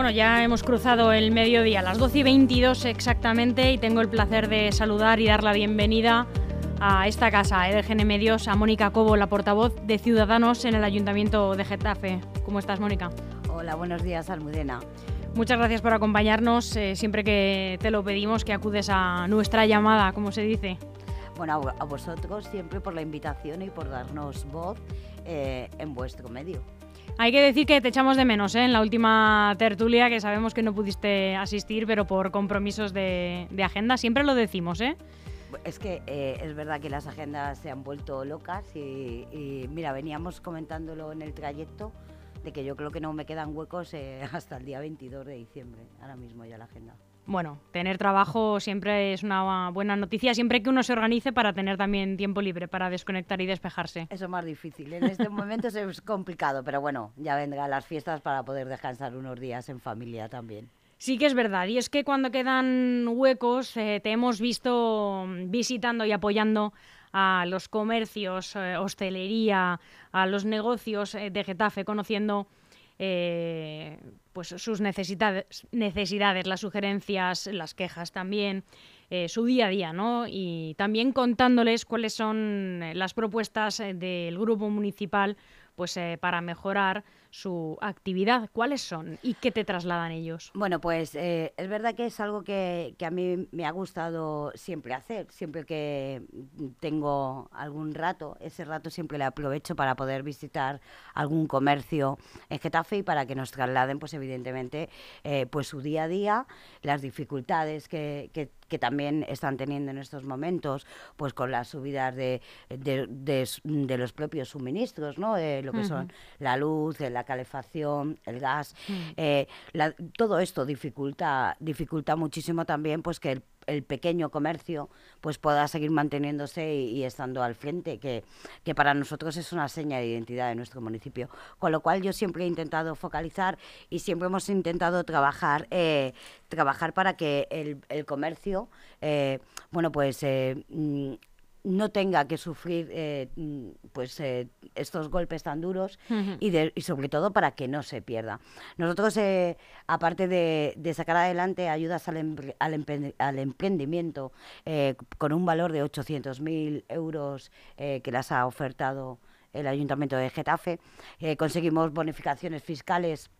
Bueno, ya hemos cruzado el mediodía, las 12 y 22 exactamente, y tengo el placer de saludar y dar la bienvenida a esta casa, a EDGN Medios, a Mónica Cobo, la portavoz de Ciudadanos en el Ayuntamiento de Getafe. ¿Cómo estás, Mónica? Hola, buenos días, Almudena. Muchas gracias por acompañarnos. eh, siempre que te lo pedimos, que acudes a nuestra llamada, como se dice. Bueno, a, a vosotros siempre por la invitación y por darnos voz eh, en vuestro medio. Hay que decir que te echamos de menos ¿eh? en la última tertulia, que sabemos que no pudiste asistir, pero por compromisos de, agenda. Siempre lo decimos, ¿eh? Es que eh, es verdad que las agendas se han vuelto locas y, y, mira, veníamos comentándolo en el trayecto de que yo creo que no me quedan huecos eh, hasta el día 22 de diciembre, ahora mismo ya la agenda. Bueno, tener trabajo siempre es una buena noticia, siempre que uno se organice para tener también tiempo libre para desconectar y despejarse. Eso es más difícil. En este momento es complicado, pero bueno, ya vendrán las fiestas para poder descansar unos días en familia también. Sí que es verdad, y es que cuando quedan huecos eh, te hemos visto visitando y apoyando a los comercios, eh, hostelería, a los negocios eh, de Getafe, conociendo pues sus necesidades, necesidades, las sugerencias, las quejas también, eh, su día a día, ¿no? Y también contándoles cuáles son las propuestas eh, del grupo municipal pues eh, para mejorar su actividad. ¿Cuáles son y qué te trasladan ellos? Bueno, pues eh, es verdad que es algo que, que, a mí me ha gustado siempre hacer. Siempre que tengo algún rato, ese rato siempre le aprovecho para poder visitar algún comercio en Getafe y para que nos trasladen, pues evidentemente, eh, pues su día a día, las dificultades que, que que también están teniendo en estos momentos, pues con las subidas de, de, de, de los propios suministros, ¿no? Eh, lo que uh -huh. son la luz, la calefacción, el gas, -huh. eh, la, todo esto dificulta, dificulta muchísimo también pues que el el pequeño comercio pues pueda seguir manteniéndose y, y, estando al frente, que, que para nosotros es una seña de identidad de nuestro municipio. Con lo cual yo siempre he intentado focalizar y siempre hemos intentado trabajar, eh, trabajar para que el, el comercio, eh, bueno, pues eh, no tenga que sufrir eh, pues eh, estos golpes tan duros uh -huh. y, de, y, sobre todo para que no se pierda. Nosotros, eh, aparte de, de, sacar adelante ayudas al, empre al, empre al emprendimiento con un valor de 800.000 euros que las ha ofertado el Ayuntamiento de Getafe, conseguimos bonificaciones fiscales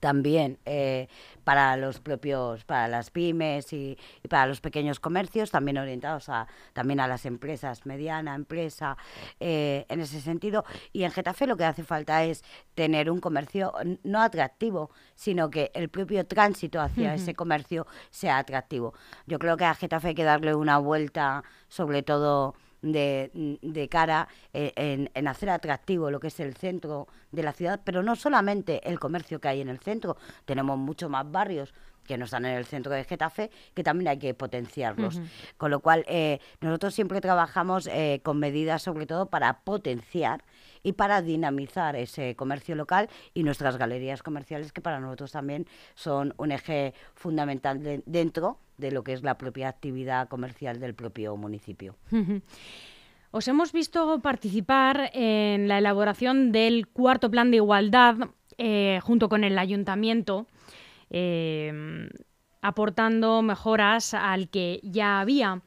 también eh, para los propios para las pymes y, y, para los pequeños comercios también orientados a también a las empresas mediana empresa eh, en ese sentido y en Getafe lo que hace falta es tener un comercio no atractivo sino que el propio tránsito hacia uh -huh. ese comercio sea atractivo yo creo que a Getafe hay que darle una vuelta sobre todo de, de cara eh, en, en, hacer atractivo lo que es el centro de la ciudad, pero no solamente el comercio que hay en el centro, tenemos mucho más barrios que no están en el centro de Getafe, que también hay que potenciarlos. Uh -huh. Con lo cual, eh, nosotros siempre trabajamos eh, con medidas sobre todo para potenciar y para dinamizar ese comercio local y nuestras galerías comerciales, que para nosotros también son un eje fundamental de, dentro de lo que es la propia actividad comercial del propio municipio. Os hemos visto participar en la elaboración del cuarto plan de igualdad eh, junto con el ayuntamiento, eh, aportando mejoras al que ya había.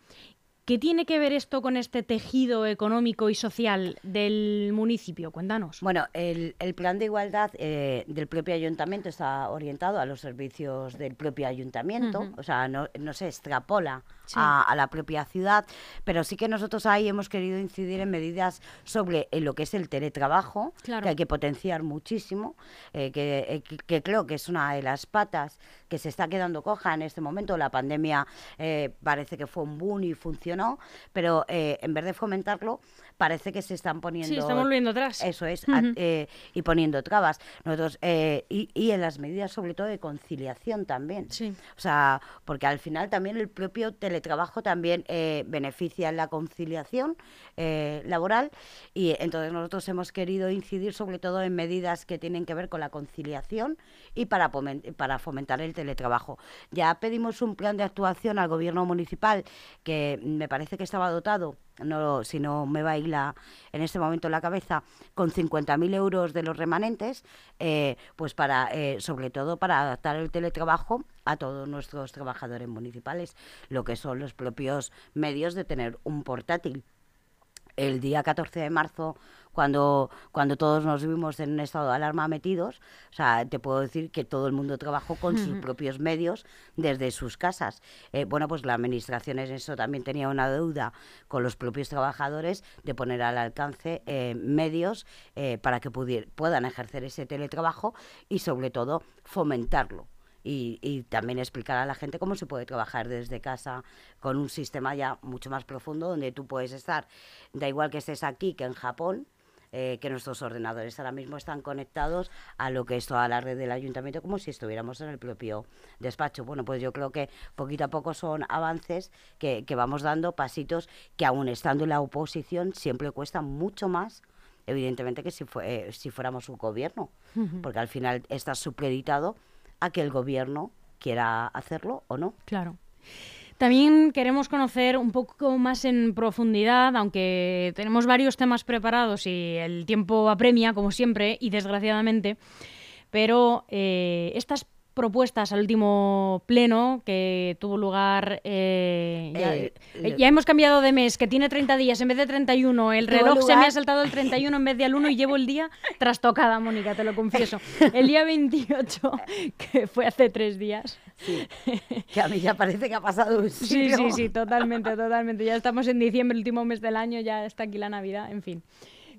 ¿Qué tiene que ver esto con este tejido económico y social del municipio? Cuéntanos. Bueno, el, el plan de igualdad eh, del propio ayuntamiento está orientado a los servicios del propio ayuntamiento, uh -huh. o sea, no, no se extrapola sí. a, a, la propia ciudad, pero sí que nosotros ahí hemos querido incidir en medidas sobre en lo que es el teletrabajo, claro. que hay que potenciar muchísimo, eh, que, eh, que, creo que es una de las patas que se está quedando coja en este momento. La pandemia eh, parece que fue un boom y funcionó pero eh, en vez de fomentarlo, parece que se están poniendo... Sí, estamos volviendo atrás. Eso es, uh -huh. a, eh, y poniendo trabas. Nosotros, eh, y, y, en las medidas sobre todo de conciliación también. Sí. O sea, porque al final también el propio teletrabajo también eh, beneficia en la conciliación laboral y entonces nosotros hemos querido incidir sobre todo en medidas que tienen que ver con la conciliación y para, fomentar el teletrabajo. Ya pedimos un plan de actuación al gobierno municipal que me parece que estaba dotado, no, si no me va a ir la, en este momento la cabeza, con 50.000 euros de los remanentes, eh, pues para, eh, sobre todo para adaptar el teletrabajo a todos nuestros trabajadores municipales, lo que son los propios medios de tener un portátil. El día 14 de marzo, cuando, cuando todos nos vimos en un estado de alarma metidos, o sea, te puedo decir que todo el mundo trabajó con sus propios medios desde sus casas. Eh, bueno, pues la administración en eso también tenía una deuda con los propios trabajadores de poner al alcance eh, medios eh, para que puedan ejercer ese teletrabajo y sobre todo fomentarlo y, también explicar a la gente cómo se puede trabajar desde casa con un sistema ya mucho más profundo donde tú puedes estar, da igual que estés aquí que en Japón, eh, que nuestros ordenadores ahora mismo están conectados a lo que es toda la red del ayuntamiento como si estuviéramos en el propio despacho. Bueno, pues yo creo que poquito a poco son avances que, vamos dando, pasitos que aún estando en la oposición siempre cuestan mucho más evidentemente que si, fue, si fuéramos un gobierno, porque al final estás supeditado a que el gobierno quiera hacerlo o no. Claro. También queremos conocer un poco más en profundidad, aunque tenemos varios temas preparados y el tiempo apremia, como siempre, y desgraciadamente, pero eh, estas propuestas al último pleno que tuvo lugar. Eh, eh, eh, ya, hemos cambiado de mes, que tiene 30 días en vez de 31. El reloj se me ha saltado el 31 en vez de al 1 y llevo el día trastocada, Mónica, te lo confieso. El día 28, que fue hace tres días. Sí, que a mí ya parece que ha pasado un Sí, sí, sí, totalmente, totalmente. Ya estamos en diciembre, el último mes del año, ya está aquí la Navidad, en fin.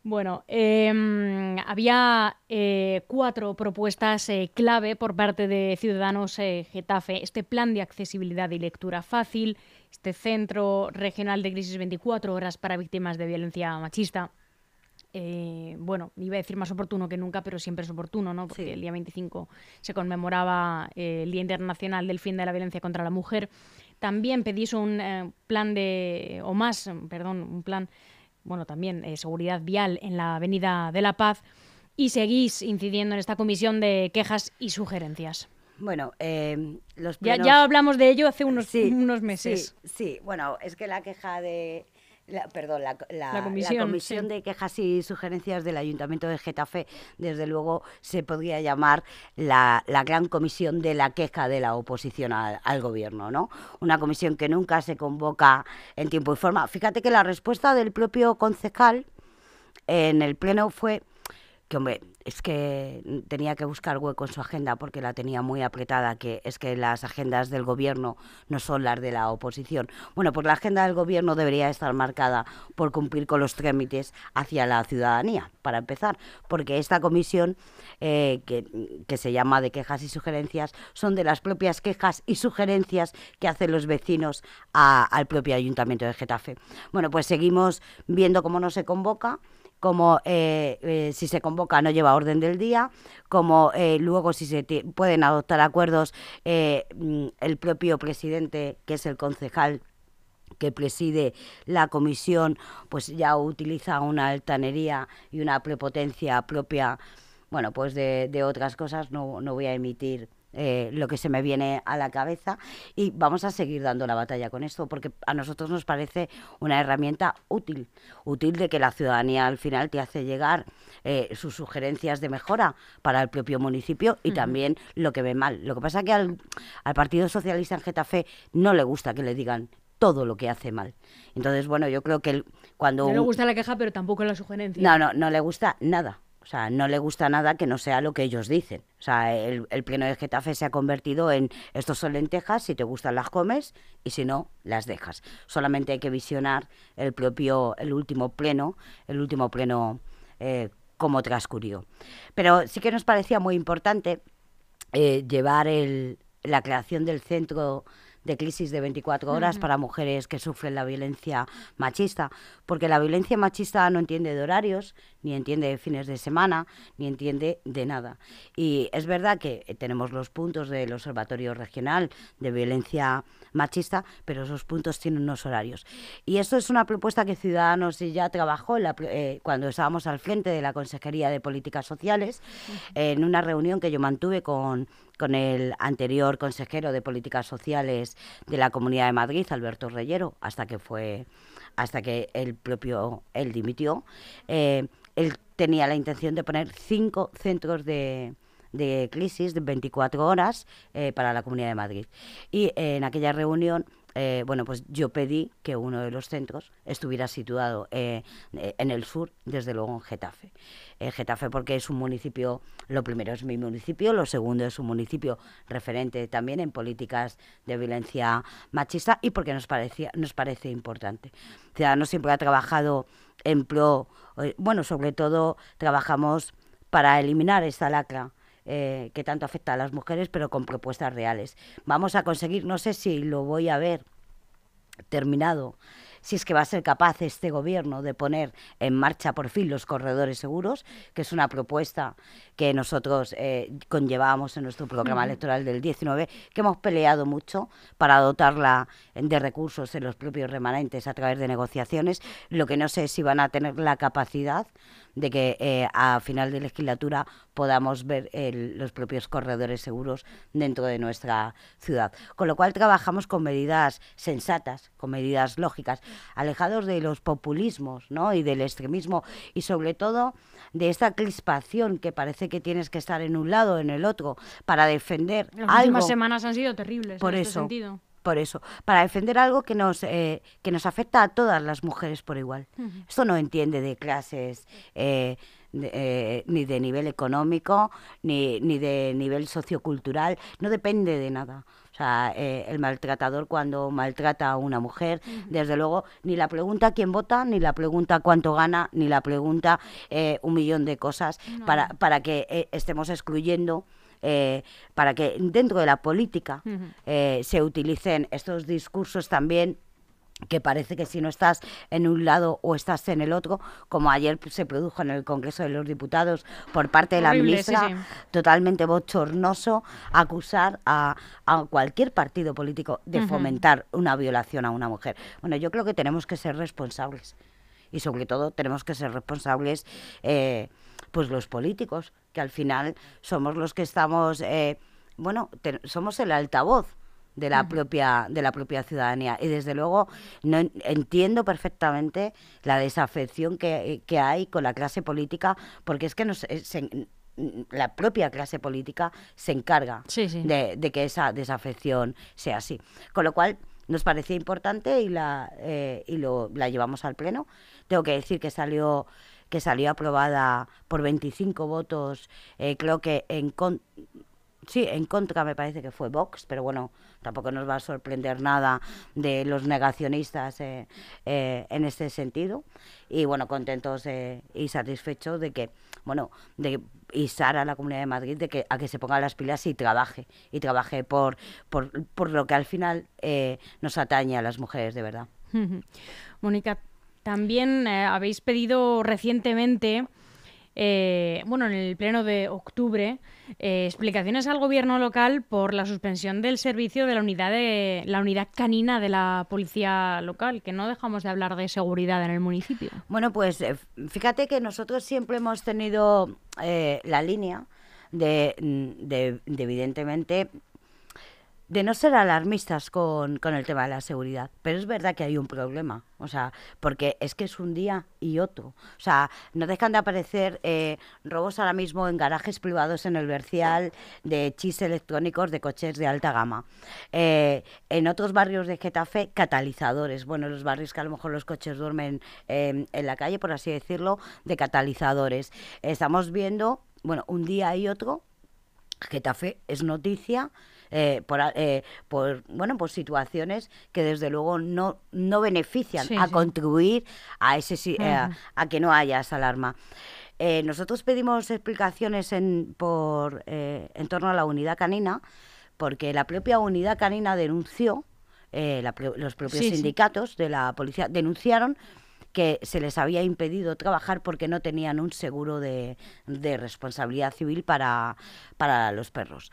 Bueno, em, había eh, cuatro propuestas eh, clave por parte de Ciudadanos eh, Getafe. Este plan de accesibilidad y lectura fácil, este centro regional de crisis 24 horas para víctimas de violencia machista. bueno, iba a decir más oportuno que nunca, pero siempre es oportuno, ¿no? Porque el día 25 se conmemoraba el Día Internacional del Fin de la Violencia contra la Mujer. También pedís un plan de, o más, perdón, un plan bueno, también eh, seguridad vial en la Avenida de la Paz y seguís incidiendo en esta comisión de quejas y sugerencias. Bueno, eh, los ya, hablamos de ello hace unos, unos meses. Sí, sí, bueno, es que la queja de, la, perdón, la, comisión, de quejas y sugerencias del Ayuntamiento de Getafe, desde luego se podría llamar la, gran comisión de la queja de la oposición al, al, gobierno, ¿no? Una comisión que nunca se convoca en tiempo y forma. Fíjate que la respuesta del propio concejal en el pleno fue que hombre, es que tenía que buscar hueco en su agenda porque la tenía muy apretada, que es que las agendas del gobierno no son las de la oposición. Bueno, pues la agenda del gobierno debería estar marcada por cumplir con los trámites hacia la ciudadanía, para empezar, porque esta comisión eh, que, se llama de quejas y sugerencias son de las propias quejas y sugerencias que hacen los vecinos al propio ayuntamiento de Getafe. Bueno, pues seguimos viendo cómo no se convoca como eh, eh, si se convoca no lleva orden del día, como eh, luego si se pueden adoptar acuerdos mm, el propio presidente, que es el concejal que preside la comisión, pues ya utiliza una altanería y una prepotencia propia, bueno, pues de, de otras cosas, no, no voy a emitir eh, lo que se me viene a la cabeza y vamos a seguir dando la batalla con esto porque a nosotros nos parece una herramienta útil, útil de que la ciudadanía al final te hace llegar eh, sus sugerencias de mejora para el propio municipio y también lo que ve mal. Lo que pasa es que al, al Partido Socialista en Getafe no le gusta que le digan todo lo que hace mal. Entonces, bueno, yo creo que cuando... No le gusta la queja, pero tampoco la sugerencia. No, no, no le gusta nada. O sea, no le gusta nada que no sea lo que ellos dicen. O sea, el, pleno de Getafe se ha convertido en estos son lentejas, si te gustan las comes y si no, las dejas. Solamente hay que visionar el propio, el último pleno, el último pleno eh, como transcurrió. Pero sí que nos parecía muy importante eh, llevar la creación del centro de crisis de 24 horas para mujeres que sufren la violencia machista, porque la violencia machista no entiende de horarios, ni entiende de fines de semana, ni entiende de nada. Y es verdad que tenemos los puntos del Observatorio Regional de Violencia Machista, pero esos puntos tienen unos horarios. Y esto es una propuesta que Ciudadanos ya trabajó eh, cuando estábamos al frente de la Consejería de Políticas Sociales, en una reunión que yo mantuve con con el anterior consejero de Políticas Sociales de la Comunidad de Madrid, Alberto Reyero, hasta que fue hasta que el propio él dimitió, eh, él tenía la intención de poner cinco centros de, de crisis de 24 horas eh, para la Comunidad de Madrid. Y en aquella reunión eh, bueno, pues yo pedí que uno de los centros estuviera situado eh, en el sur, desde luego en Getafe. Getafe porque es un municipio, lo primero es mi municipio, lo segundo es un municipio referente también en políticas de violencia machista y porque nos, parecía, nos parece importante. Ciudadanos siempre ha trabajado en pro, bueno, sobre todo trabajamos para eliminar esta lacra eh, que tanto afecta a las mujeres, pero con propuestas reales. Vamos a conseguir, no sé si lo voy a ver terminado si es que va a ser capaz este gobierno de poner en marcha por fin los corredores seguros, que es una propuesta que nosotros eh, conllevábamos en nuestro programa electoral del 19, que hemos peleado mucho para dotarla de recursos en los propios remanentes a través de negociaciones. Lo que no sé es si van a tener la capacidad de que eh, a final de legislatura podamos ver los propios corredores seguros dentro de nuestra ciudad. Con lo cual trabajamos con medidas sensatas, con medidas lógicas, alejados de los populismos ¿no? y del extremismo y sobre todo de esta crispación que parece que tienes que estar en un lado o en el otro para defender Las últimas semanas han sido terribles por en eso, este sentido por eso, para defender algo que nos, eh, que nos afecta a todas las mujeres por igual. Esto no entiende de clases, eh, eh, ni de nivel económico, ni, ni de nivel sociocultural, no depende de nada. O sea, el maltratador cuando maltrata a una mujer, desde luego, ni la pregunta quién vota, ni la pregunta cuánto gana, ni la pregunta un millón de cosas para, para que estemos excluyendo eh, para que dentro de la política eh, se utilicen estos discursos también que parece que si no estás en un lado o estás en el otro, como ayer se produjo en el Congreso de los Diputados por parte de la ministra, totalmente bochornoso acusar a, cualquier partido político de fomentar una violación a una mujer. Bueno, yo creo que tenemos que ser responsables. Y sobre todo tenemos que ser responsables eh, pues los políticos, que al final somos los que estamos, eh, bueno, somos el altavoz de la propia de la propia ciudadanía. Y desde luego no entiendo perfectamente la desafección que, hay con la clase política porque es que nos, eh, la propia clase política se encarga De, que esa desafección sea así. Con lo cual nos parecía importante y la eh, y lo la llevamos al pleno. Tengo que decir que salió que salió aprobada por 25 votos, eh, creo que en sí, en contra me parece que fue Vox, pero bueno, tampoco nos va a sorprender nada de los negacionistas eh, eh, en este sentido. Y bueno, contentos y satisfechos de que, bueno, de isar a la Comunidad de Madrid de que, a que se ponga las pilas y trabaje, y trabaje por, por, por lo que al final nos atañe a las mujeres de verdad. Mónica, también eh, habéis pedido recientemente, eh, bueno, en el pleno de octubre, eh, explicaciones al gobierno local por la suspensión del servicio de la unidad de la unidad canina de la policía local, que no dejamos de hablar de seguridad en el municipio. Bueno, pues fíjate que nosotros siempre hemos tenido la línea de, de, de evidentemente de no ser alarmistas con, con, el tema de la seguridad, pero es verdad que hay un problema, o sea, porque es que es un día y otro, o sea, no dejan de aparecer eh, robos ahora mismo en garajes privados en el Bercial de chis electrónicos de coches de alta gama, eh, en otros barrios de Getafe catalizadores, bueno, los barrios que a lo mejor los coches duermen en la calle, por así decirlo, de catalizadores. Estamos viendo, bueno, un día y otro, Getafe es noticia eh, por, eh, por, bueno, por situaciones que desde luego no, no benefician a contribuir a, ese, eh, a que no haya esa alarma. nosotros pedimos explicaciones en, por, en torno a la unidad canina, porque la propia unidad canina denunció, los propios sindicatos de la policía denunciaron que se les había impedido trabajar porque no tenían un seguro de, de responsabilidad civil para, para los perros.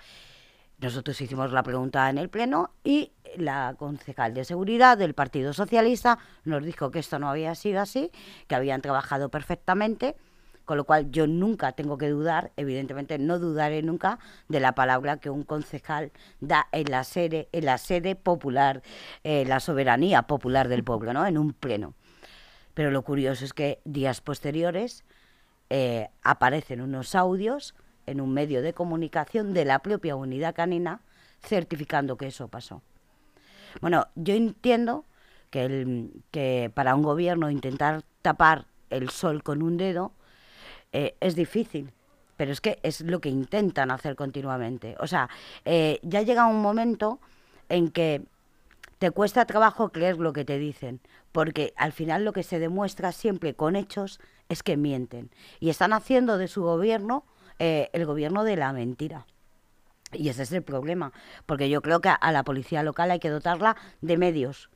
Nosotros hicimos la pregunta en el Pleno y la concejal de seguridad del Partido Socialista nos dijo que esto no había sido así, que habían trabajado perfectamente, Con lo cual yo nunca tengo que dudar, evidentemente no dudaré nunca de la palabra que un concejal da en la sede, en la sede popular, eh, la soberanía popular del pueblo, ¿no? En un pleno. Pero lo curioso es que días posteriores eh, aparecen unos audios en un medio de comunicación de la propia unidad canina certificando que eso pasó. Bueno, yo entiendo que, para un gobierno intentar tapar el sol con un dedo eh, es difícil, pero es que es lo que intentan hacer continuamente. O sea, eh, ya llega un momento en que te cuesta trabajo creer lo que te dicen, porque al final lo que se demuestra siempre con hechos es que mienten. Y están haciendo de su gobierno eh, el gobierno de la mentira. Y ese es el problema, porque yo creo que a la policía local hay que dotarla de medios,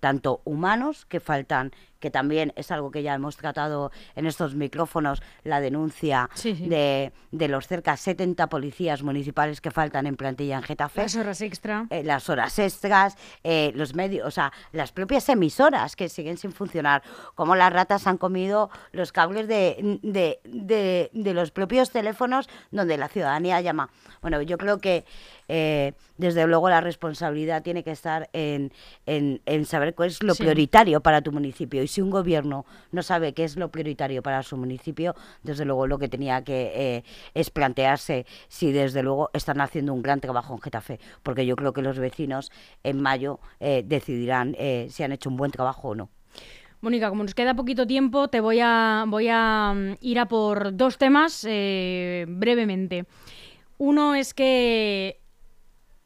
tanto humanos que faltan que también es algo que ya hemos tratado en estos micrófonos, la denuncia De, de, los cerca de 70 policías municipales que faltan en plantilla en Getafe. Las horas extra. Eh, las horas extras, eh, los medios, o sea, las propias emisoras que siguen sin funcionar, como las ratas han comido los cables de, de, de, de los propios teléfonos donde la ciudadanía llama. Bueno, yo creo que eh, desde luego la responsabilidad tiene que estar en, en, en saber cuál es lo prioritario para tu municipio si un gobierno no sabe qué es lo prioritario para su municipio, desde luego lo que tenía que eh, es plantearse si desde luego están haciendo un gran trabajo en Getafe, porque yo creo que los vecinos en mayo eh, decidirán eh, si han hecho un buen trabajo o no. Mónica, como nos queda poquito tiempo, te voy a, mm, ir a por dos temas brevemente. Uno es que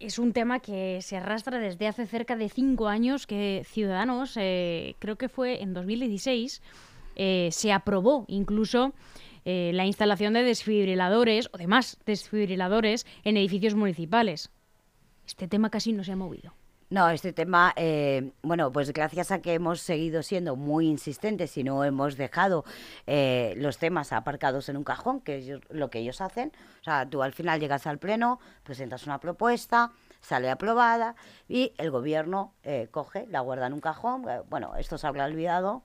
es un tema que se arrastra desde hace cerca de cinco años que Ciudadanos, eh, creo que fue en 2016, eh, se aprobó incluso eh, la instalación de desfibriladores o demás desfibriladores en edificios municipales. Este tema casi no se ha movido. No, este tema, eh, bueno, pues gracias a que hemos seguido siendo muy insistentes y no hemos dejado eh, los temas aparcados en un cajón, que es lo que ellos hacen. O sea, tú al final llegas al pleno, presentas una propuesta, sale aprobada y el gobierno eh, coge, la guarda en un cajón. Bueno, esto se habrá olvidado,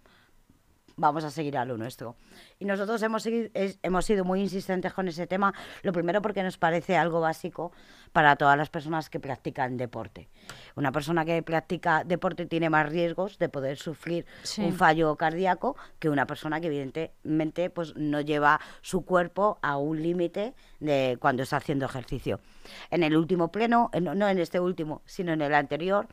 vamos a seguir a lo nuestro. Y nosotros hemos, seguido, hemos sido muy insistentes con ese tema, lo primero porque nos parece algo básico para todas las personas que practican deporte. Una persona que practica deporte tiene más riesgos de poder sufrir un fallo cardíaco que una persona que evidentemente pues, no lleva su cuerpo a un límite de cuando está haciendo ejercicio. En el último pleno, no en este último, sino en el anterior,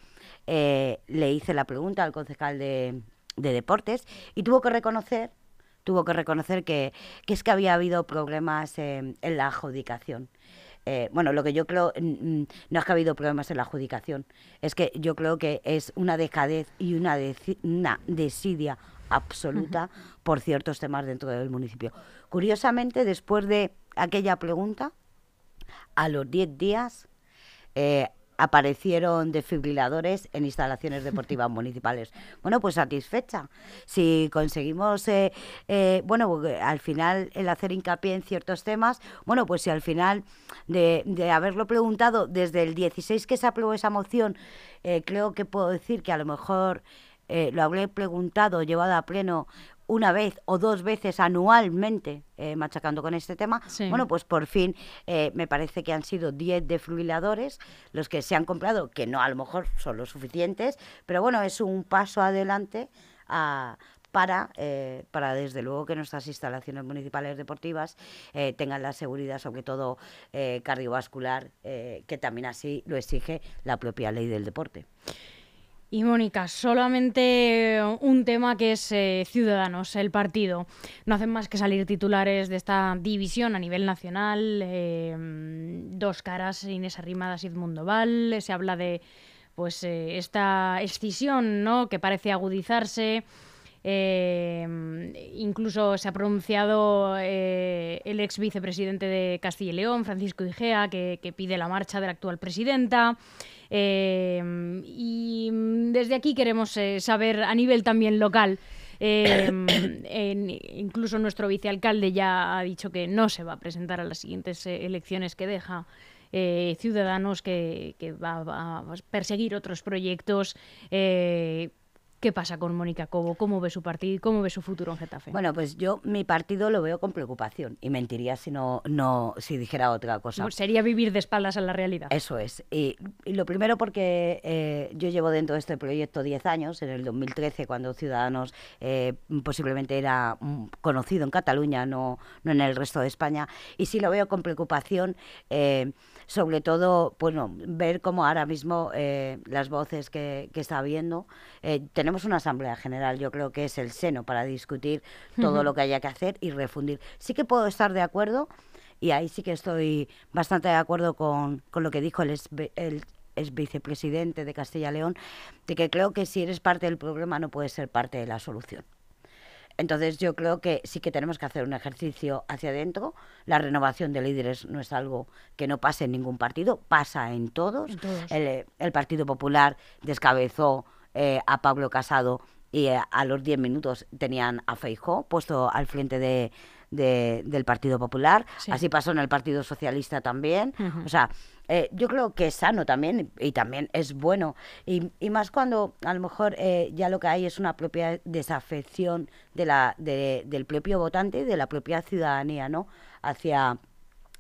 eh, le hice la pregunta al concejal de, de deportes y tuvo que reconocer tuvo que reconocer que, que es que había habido problemas en la adjudicación. Eh, bueno, lo que yo creo, no es que ha habido problemas en la adjudicación, es que yo creo que es una decadez y una, una desidia absoluta por ciertos temas dentro del municipio. Curiosamente, después de aquella pregunta, a los 10 días eh, aparecieron desfibriladores en instalaciones deportivas municipales. Bueno, pues satisfecha. Si conseguimos, eh, eh, bueno, al final el hacer hincapié en ciertos temas, bueno, pues si al final de, de haberlo preguntado desde el 16 que se aprobó esa moción, eh, creo que puedo decir que a lo mejor lo habré preguntado, llevado a pleno una vez o dos veces anualmente eh, machacando con este tema, bueno, pues por fin eh, me parece que han sido 10 desfibriladores los que se han comprado, que no a lo mejor son los suficientes, pero bueno, es un paso adelante para, eh, para desde luego que nuestras instalaciones municipales deportivas tengan la seguridad, sobre todo cardiovascular, que también así lo exige la propia ley del deporte. Y Mónica, solamente un tema que es eh, Ciudadanos, el partido. No hacen más que salir titulares de esta división a nivel nacional. Eh, dos caras, Inés Arrimadas y Edmundo Val. Se habla de pues eh, esta escisión ¿no? que parece agudizarse. Incluso se ha pronunciado el ex vicepresidente de Castilla y León, Francisco Igea, que, pide la marcha de la actual presidenta. Em, y desde aquí queremos eh, saber a nivel también local. Incluso nuestro vicealcalde ya ha dicho que no se va a presentar a las siguientes eh, elecciones que deja eh, Ciudadanos, que, va, a perseguir otros proyectos ¿Qué pasa con Mónica Cobo? ¿Cómo ve su partido y cómo ve su futuro en Getafe? Bueno, pues yo mi partido lo veo con preocupación y mentiría si no, no si dijera otra cosa. sería vivir de espaldas a la realidad. Eso es. Y, lo primero porque eh, yo llevo dentro de este proyecto 10 años, en el 2013 cuando Ciudadanos eh, posiblemente era mm, conocido en Cataluña, no, no en el resto de España, y sí lo veo con preocupación. Eh, sobre todo, bueno, ver cómo ahora mismo eh, las voces que, está habiendo, eh, tenemos una asamblea general, yo creo que es el seno para discutir todo lo que haya que hacer y refundir. Sí que puedo estar de acuerdo, y ahí sí que estoy bastante de acuerdo con, con lo que dijo el, el es vicepresidente de Castilla y León, de que creo que si eres parte del problema no puedes ser parte de la solución. Entonces yo creo que sí que tenemos que hacer un ejercicio hacia adentro. La renovación de líderes no es algo que no pase en ningún partido, pasa en todos. El, Partido Popular descabezó eh, a Pablo Casado y eh, a los 10 minutos tenían a Feijó puesto al frente de, del Partido Popular. Así pasó en el Partido Socialista también. O sea, eh, yo creo que es sano también y, también es bueno. Y, más cuando a lo mejor eh, ya lo que hay es una propia desafección de la, del propio votante y de la propia ciudadanía, ¿no? Hacia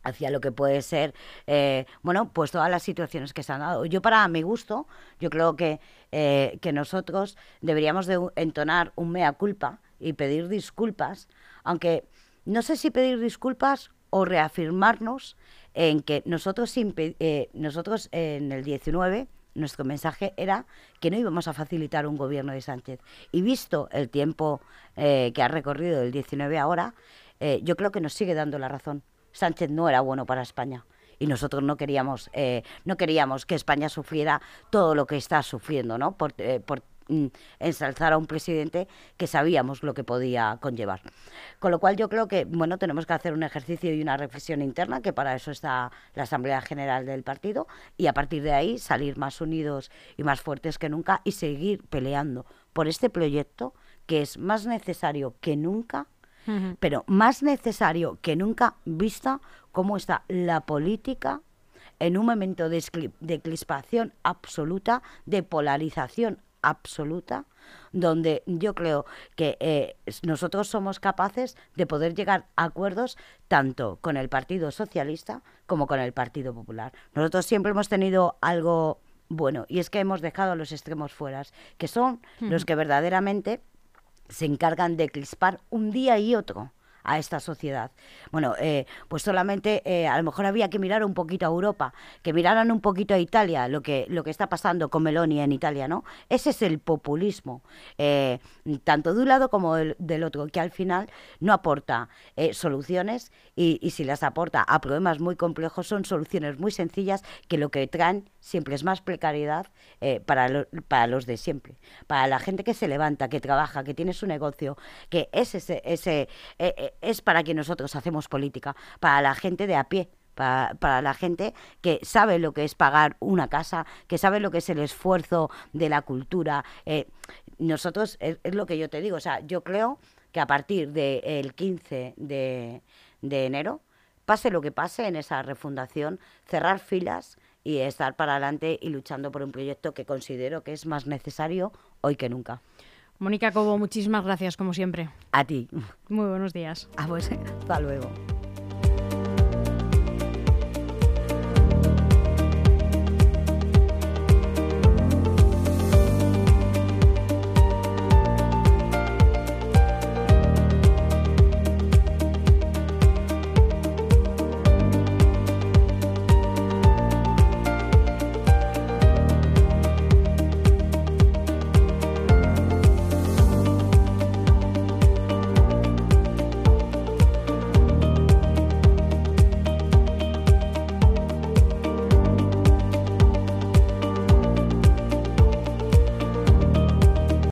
hacia lo que puede ser, eh, bueno, pues todas las situaciones que se han dado. Yo para mi gusto, yo creo que, que nosotros deberíamos de entonar un mea culpa y pedir disculpas, aunque no sé si pedir disculpas o reafirmarnos en que nosotros, eh, nosotros en el 19 nuestro mensaje era que no íbamos a facilitar un gobierno de Sánchez. Y visto el tiempo eh, que ha recorrido del 19 ahora, eh, yo creo que nos sigue dando la razón. Sánchez no era bueno para España y nosotros no queríamos no queríamos que España sufriera todo lo que está sufriendo, ¿no? Por, por Mm, ensalzar a un presidente que sabíamos lo que podía conllevar. Con lo cual yo creo que bueno tenemos que hacer un ejercicio y una reflexión interna, que para eso está la Asamblea General del partido, y a partir de ahí salir más unidos y más fuertes que nunca y seguir peleando por este proyecto que es más necesario que nunca pero más necesario que nunca vista cómo está la política en un momento de, de crispación absoluta, de polarización absoluta, donde yo creo que eh, nosotros somos capaces de poder llegar a acuerdos tanto con el Partido Socialista como con el Partido Popular. Nosotros siempre hemos tenido algo bueno y es que hemos dejado a los extremos fuera, que son los que verdaderamente se encargan de crispar un día y otro a esta sociedad. Bueno, eh, pues solamente eh, a lo mejor había que mirar un poquito a Europa, que miraran un poquito a Italia, lo que, lo que está pasando con Meloni en Italia, ¿no? Ese es el populismo, eh, tanto de un lado como del, otro, que al final no aporta soluciones y, si las aporta a problemas muy complejos son soluciones muy sencillas que lo que traen siempre es más precariedad para, para los de siempre, para la gente que se levanta, que trabaja, que tiene su negocio, que es ese, ese es para que nosotros hacemos política, para la gente de a pie. Para, la gente que sabe lo que es pagar una casa, que sabe lo que es el esfuerzo de la cultura. Eh, nosotros, es, lo que yo te digo, o sea, yo creo que a partir del 15 de, de enero, pase lo que pase en esa refundación, cerrar filas y estar para adelante y luchando por un proyecto que considero que es más necesario hoy que nunca. Mónica Cobo, muchísimas gracias como siempre. A ti. Muy buenos días. A vos, hasta luego.